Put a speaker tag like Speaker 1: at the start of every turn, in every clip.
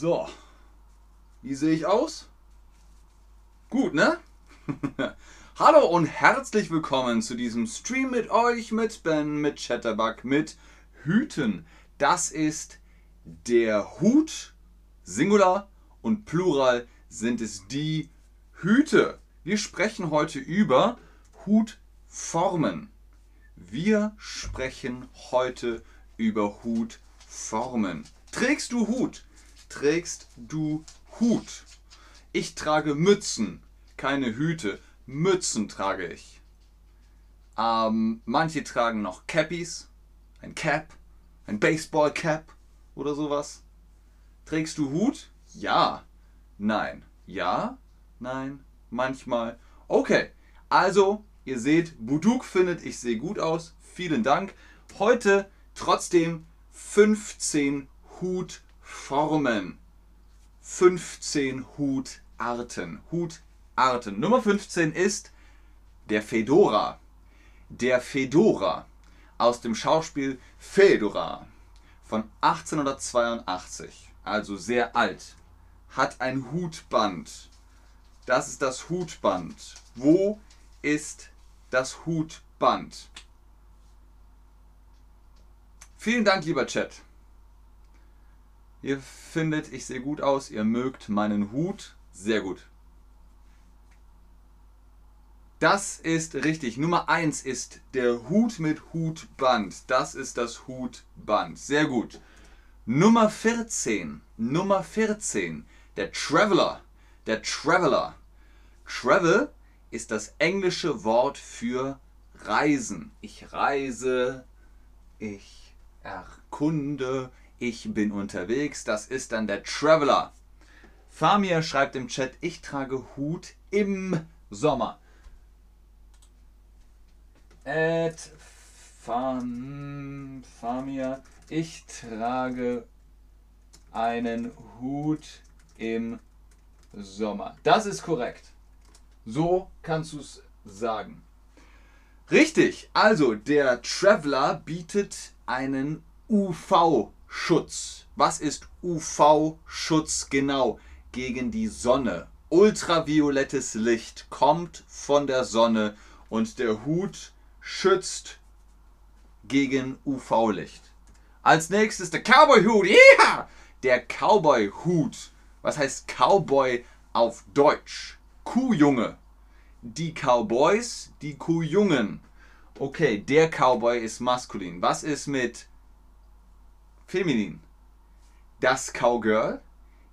Speaker 1: So, wie sehe ich aus? Gut, ne? Hallo und herzlich willkommen zu diesem Stream mit euch, mit Ben, mit Chatterbug, mit Hüten. Das ist der Hut, Singular und Plural sind es die Hüte. Wir sprechen heute über Hutformen. Wir sprechen heute über Hutformen. Trägst du Hut? Trägst du Hut? Ich trage Mützen, keine Hüte. Mützen trage ich. Ähm, manche tragen noch Cappies, ein Cap, ein Baseball Cap oder sowas. Trägst du Hut? Ja. Nein. Ja. Nein. Manchmal. Okay. Also, ihr seht, Buduk findet, ich sehe gut aus. Vielen Dank. Heute trotzdem 15 Hutformen. 15 Hutarten. Hutarten. Nummer 15 ist der Fedora. Der Fedora aus dem Schauspiel Fedora von 1882, also sehr alt, hat ein Hutband. Das ist das Hutband. Wo ist das Hutband? Vielen Dank, lieber Chat. Ihr findet, ich sehe gut aus, ihr mögt meinen Hut. Sehr gut. Das ist richtig. Nummer 1 ist der Hut mit Hutband. Das ist das Hutband. Sehr gut. Nummer 14. Nummer 14. Der Traveler. Der Traveler. Travel ist das englische Wort für Reisen. Ich reise, ich erkunde, ich bin unterwegs. Das ist dann der Traveler. Famir schreibt im Chat, ich trage Hut im Sommer. Ed Fam, Famir, ich trage einen Hut im Sommer. Das ist korrekt. So kannst du es sagen. Richtig, also der Traveler bietet einen UV-Schutz. Was ist UV-Schutz genau? Gegen die Sonne. Ultraviolettes Licht kommt von der Sonne und der Hut schützt gegen UV-Licht. Als nächstes der Cowboy-Hut. Yeah! Der Cowboy-Hut. Was heißt Cowboy auf Deutsch? Kuhjunge. Die Cowboys, die Kuhjungen. Okay, der Cowboy ist maskulin. Was ist mit feminin? Das Cowgirl,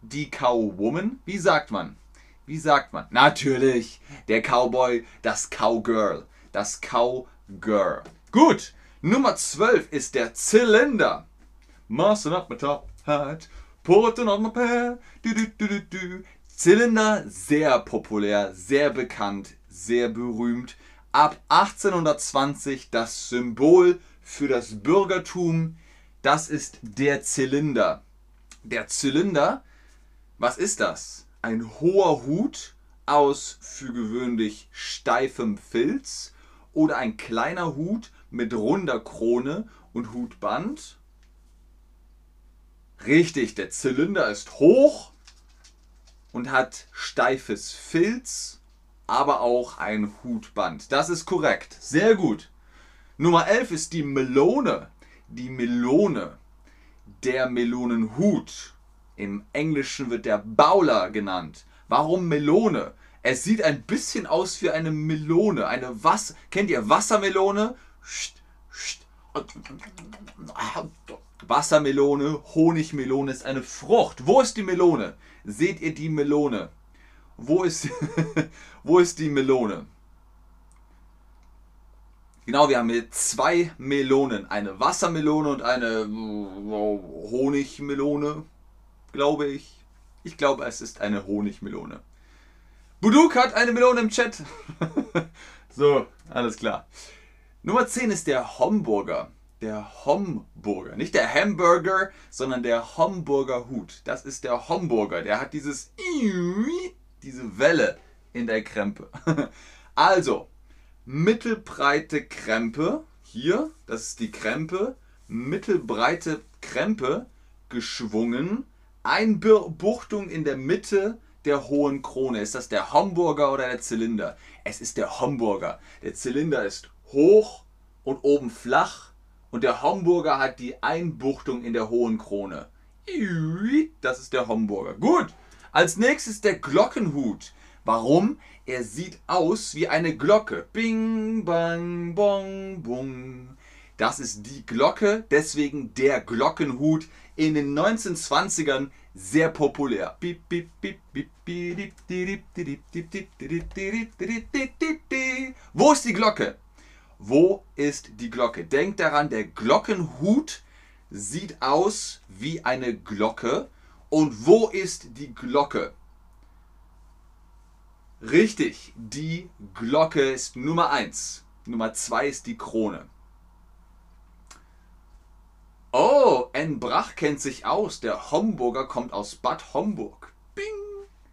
Speaker 1: die Cowwoman. Wie sagt man? Wie sagt man? Natürlich, der Cowboy, das Cowgirl, das Cowgirl. Gut, Nummer 12 ist der Zylinder. Mussing up my top hat, putting on my pair. Du, du, du, du, du. Zylinder, sehr populär, sehr bekannt, sehr berühmt. Ab 1820 das Symbol für das Bürgertum. Das ist der Zylinder. Der Zylinder, was ist das? Ein hoher Hut aus für gewöhnlich steifem Filz oder ein kleiner Hut mit runder Krone und Hutband? Richtig, der Zylinder ist hoch und hat steifes Filz, aber auch ein Hutband. Das ist korrekt. Sehr gut. Nummer 11 ist die Melone. Die Melone. Der Melonenhut. Im Englischen wird der Bowler genannt. Warum Melone? Es sieht ein bisschen aus wie eine Melone. Eine Was Kennt ihr Wassermelone? Wassermelone, Honigmelone ist eine Frucht. Wo ist die Melone? Seht ihr die Melone? Wo ist, wo ist die Melone? Genau, wir haben hier zwei Melonen. Eine Wassermelone und eine Honigmelone, glaube ich. Ich glaube, es ist eine Honigmelone. Buduk hat eine Melone im Chat. so, alles klar. Nummer 10 ist der Homburger. Der Homburger. Nicht der Hamburger, sondern der Homburger Hut. Das ist der Homburger. Der hat dieses diese Welle in der Krempe. Also, mittelbreite Krempe. Hier, das ist die Krempe. Mittelbreite Krempe geschwungen Einbuchtung in der Mitte der hohen Krone. Ist das der Homburger oder der Zylinder? Es ist der Homburger. Der Zylinder ist hoch und oben flach und der Homburger hat die Einbuchtung in der hohen Krone. Das ist der Homburger. Gut. Als nächstes der Glockenhut. Warum? Er sieht aus wie eine Glocke. Bing, bang, bong, bung. Das ist die Glocke, deswegen der Glockenhut in den 1920ern sehr populär. Wo ist die Glocke? Wo ist die Glocke? Denkt daran, der Glockenhut sieht aus wie eine Glocke. Und wo ist die Glocke? Richtig, die Glocke ist Nummer 1. Nummer 2 ist die Krone. Oh, N. Brach kennt sich aus. Der Homburger kommt aus Bad Homburg. Bing!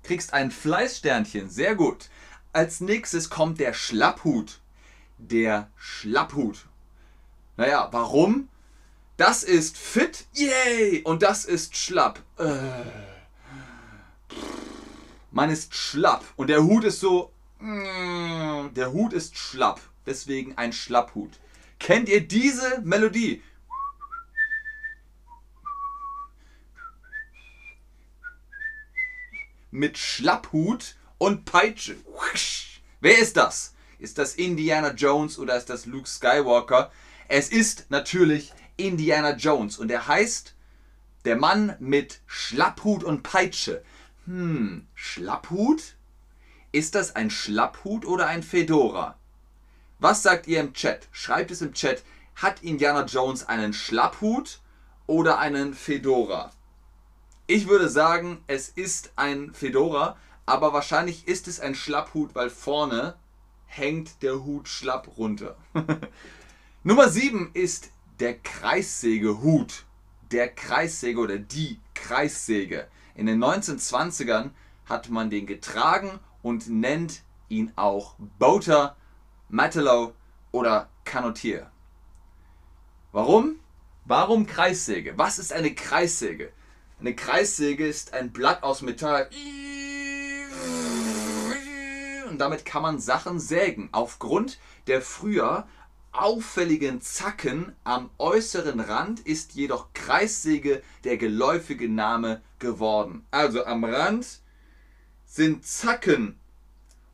Speaker 1: Kriegst ein Fleißsternchen. Sehr gut. Als nächstes kommt der Schlapphut. Der Schlapphut. Naja, warum? Das ist fit, yay! Und das ist schlapp. Äh. Man ist schlapp. Und der Hut ist so. Mm, der Hut ist schlapp. Deswegen ein Schlapphut. Kennt ihr diese Melodie? mit Schlapphut und Peitsche. Wer ist das? Ist das Indiana Jones oder ist das Luke Skywalker? Es ist natürlich Indiana Jones und er heißt der Mann mit Schlapphut und Peitsche. Hm, Schlapphut? Ist das ein Schlapphut oder ein Fedora? Was sagt ihr im Chat? Schreibt es im Chat. Hat Indiana Jones einen Schlapphut oder einen Fedora? Ich würde sagen, es ist ein Fedora, aber wahrscheinlich ist es ein Schlapphut, weil vorne hängt der Hut schlapp runter. Nummer 7 ist der Kreissägehut. Der Kreissäge oder die Kreissäge. In den 1920ern hat man den getragen und nennt ihn auch Boater, Matelot oder Canotier. Warum? Warum Kreissäge? Was ist eine Kreissäge? Eine Kreissäge ist ein Blatt aus Metall. Und damit kann man Sachen sägen. Aufgrund der früher auffälligen Zacken am äußeren Rand ist jedoch Kreissäge der geläufige Name geworden. Also am Rand sind Zacken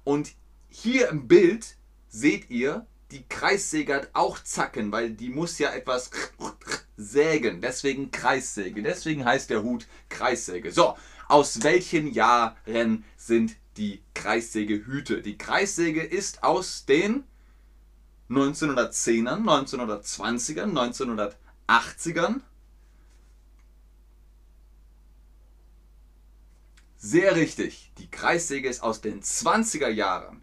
Speaker 1: und hier im Bild seht ihr, die Kreissäge hat auch Zacken, weil die muss ja etwas sägen. Deswegen Kreissäge. Deswegen heißt der Hut Kreissäge. So, aus welchen Jahren sind die Kreissägehüte? Die Kreissäge ist aus den 1910ern, 1920ern, 1980ern. Sehr richtig. Die Kreissäge ist aus den 20er Jahren.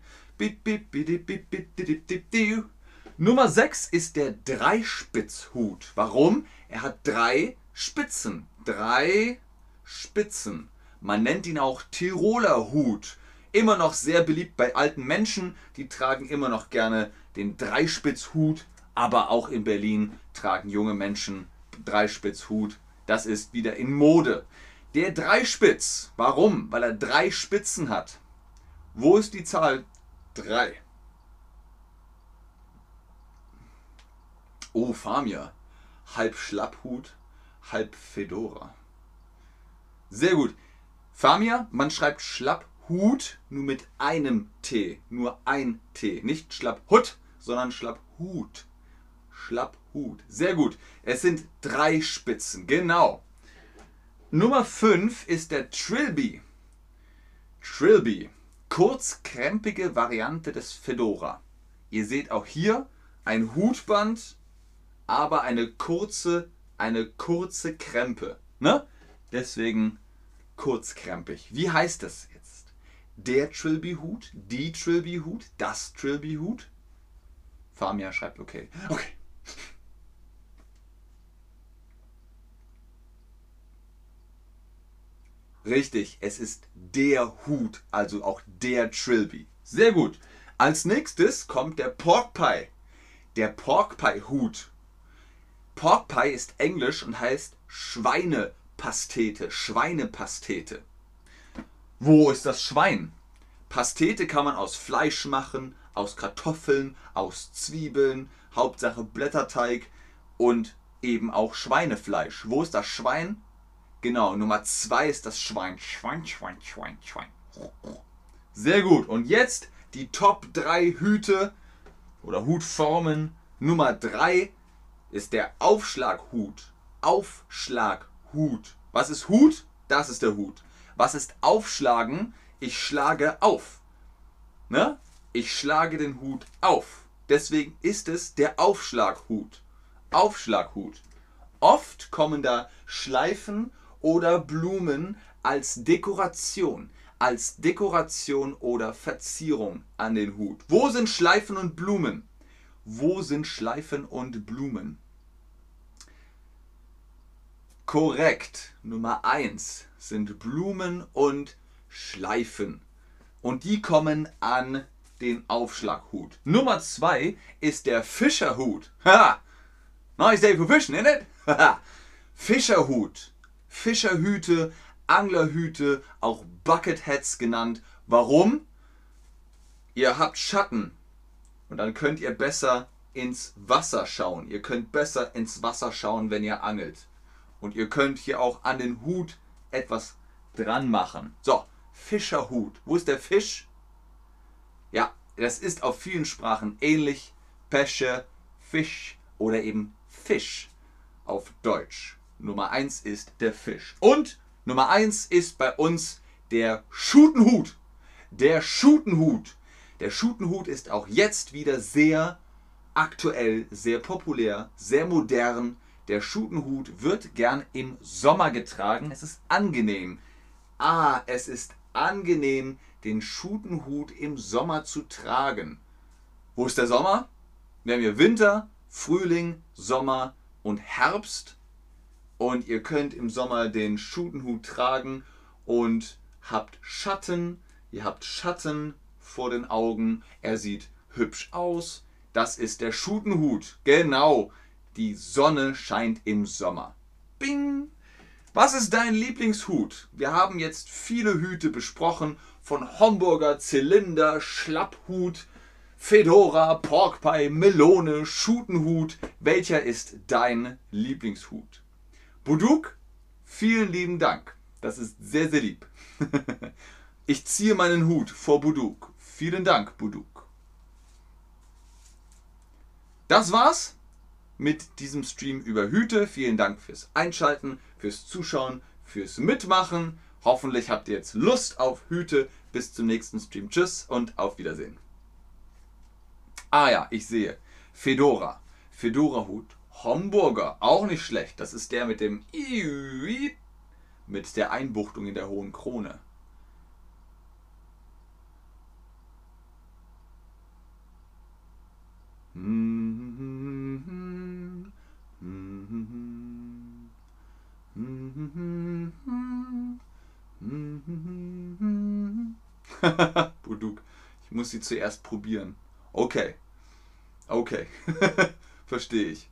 Speaker 1: Nummer 6 ist der Dreispitzhut. Warum? Er hat drei Spitzen. Drei Spitzen. Man nennt ihn auch Tiroler Hut. Immer noch sehr beliebt bei alten Menschen. Die tragen immer noch gerne den Dreispitzhut. Aber auch in Berlin tragen junge Menschen Dreispitzhut. Das ist wieder in Mode. Der Dreispitz. Warum? Weil er drei Spitzen hat. Wo ist die Zahl 3? Oh, Famia. Halb Schlapphut, halb Fedora. Sehr gut. Famia, man schreibt Schlapphut nur mit einem T. Nur ein T. Nicht Schlapphut, sondern Schlapphut. Schlapphut. Sehr gut. Es sind drei Spitzen. Genau. Nummer 5 ist der Trilby. Trilby. Kurzkrempige Variante des Fedora. Ihr seht auch hier ein Hutband aber eine kurze, eine kurze Krempe. Ne? Deswegen kurzkrempig. Wie heißt das jetzt? Der Trilby-Hut, die Trilby-Hut, das Trilby-Hut? Famia schreibt okay. Okay. Richtig, es ist der Hut, also auch der Trilby. Sehr gut. Als nächstes kommt der Pork Pie. Der Pork Pie Hut Pork Pie ist englisch und heißt Schweine Pastete, Schweinepastete. Wo ist das Schwein? Pastete kann man aus Fleisch machen, aus Kartoffeln, aus Zwiebeln, Hauptsache Blätterteig und eben auch Schweinefleisch. Wo ist das Schwein? Genau, Nummer zwei ist das Schwein. Schwein, Schwein, Schwein, Schwein. Sehr gut. Und jetzt die Top 3 Hüte oder Hutformen. Nummer 3 ist der Aufschlaghut. Aufschlaghut. Was ist Hut? Das ist der Hut. Was ist Aufschlagen? Ich schlage auf. Ne? Ich schlage den Hut auf. Deswegen ist es der Aufschlaghut. Aufschlaghut. Oft kommen da Schleifen oder Blumen als Dekoration, als Dekoration oder Verzierung an den Hut. Wo sind Schleifen und Blumen? Wo sind Schleifen und Blumen? Korrekt. Nummer 1 sind Blumen und Schleifen. Und die kommen an den Aufschlaghut. Nummer 2 ist der Fischerhut. Ha! Nice day for fishing, isn't it? Fischerhut. Fischerhüte, Anglerhüte, auch Bucketheads genannt. Warum? Ihr habt Schatten und dann könnt ihr besser ins Wasser schauen. Ihr könnt besser ins Wasser schauen, wenn ihr angelt. Und ihr könnt hier auch an den Hut etwas dran machen. So, Fischerhut. Wo ist der Fisch? Ja, das ist auf vielen Sprachen ähnlich. Pesche, Fisch oder eben Fisch auf Deutsch. Nummer 1 ist der Fisch. Und Nummer 1 ist bei uns der Schutenhut. Der Schutenhut. Der Schutenhut ist auch jetzt wieder sehr aktuell, sehr populär, sehr modern. Der Schutenhut wird gern im Sommer getragen. Es ist angenehm. Ah, es ist angenehm, den Schutenhut im Sommer zu tragen. Wo ist der Sommer? Wir haben hier Winter, Frühling, Sommer und Herbst. Und ihr könnt im Sommer den Schutenhut tragen und habt Schatten. Ihr habt Schatten vor den Augen. Er sieht hübsch aus. Das ist der Schutenhut. Genau. Die Sonne scheint im Sommer. Bing! Was ist dein Lieblingshut? Wir haben jetzt viele Hüte besprochen, von Homburger, Zylinder, Schlapphut, Fedora, Porkpie, Melone, Schutenhut. Welcher ist dein Lieblingshut? Buduk, vielen lieben Dank. Das ist sehr, sehr lieb. ich ziehe meinen Hut vor Buduk. Vielen Dank, Buduk. Das war's mit diesem Stream über Hüte. Vielen Dank fürs Einschalten, fürs Zuschauen, fürs Mitmachen. Hoffentlich habt ihr jetzt Lust auf Hüte. Bis zum nächsten Stream. Tschüss und auf Wiedersehen. Ah ja, ich sehe. Fedora. Fedora-Hut. Homburger. Auch nicht schlecht. Das ist der mit dem mit der Einbuchtung in der hohen Krone. Buduk. Ich muss sie zuerst probieren. Okay. Okay. Verstehe ich.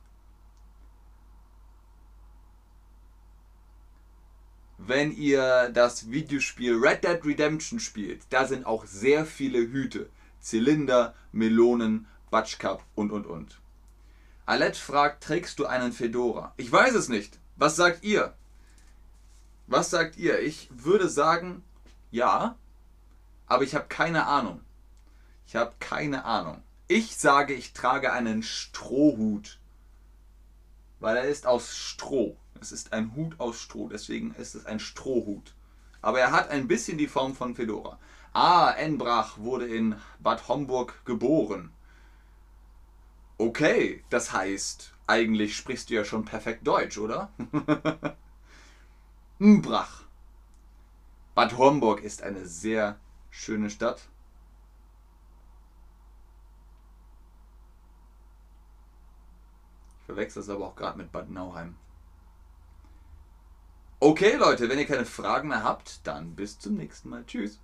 Speaker 1: Wenn ihr das Videospiel Red Dead Redemption spielt, da sind auch sehr viele Hüte. Zylinder, Melonen, Batschkap und und und. Alette fragt, trägst du einen Fedora? Ich weiß es nicht. Was sagt ihr? Was sagt ihr? Ich würde sagen, ja, aber ich habe keine Ahnung. Ich habe keine Ahnung. Ich sage, ich trage einen Strohhut. Weil er ist aus Stroh. Es ist ein Hut aus Stroh, deswegen ist es ein Strohhut. Aber er hat ein bisschen die Form von Fedora. Ah, Enbrach wurde in Bad Homburg geboren. Okay, das heißt, eigentlich sprichst du ja schon perfekt Deutsch, oder? Mbrach. Bad Homburg ist eine sehr schöne Stadt. Ich verwechsel es aber auch gerade mit Bad Nauheim. Okay, Leute, wenn ihr keine Fragen mehr habt, dann bis zum nächsten Mal. Tschüss.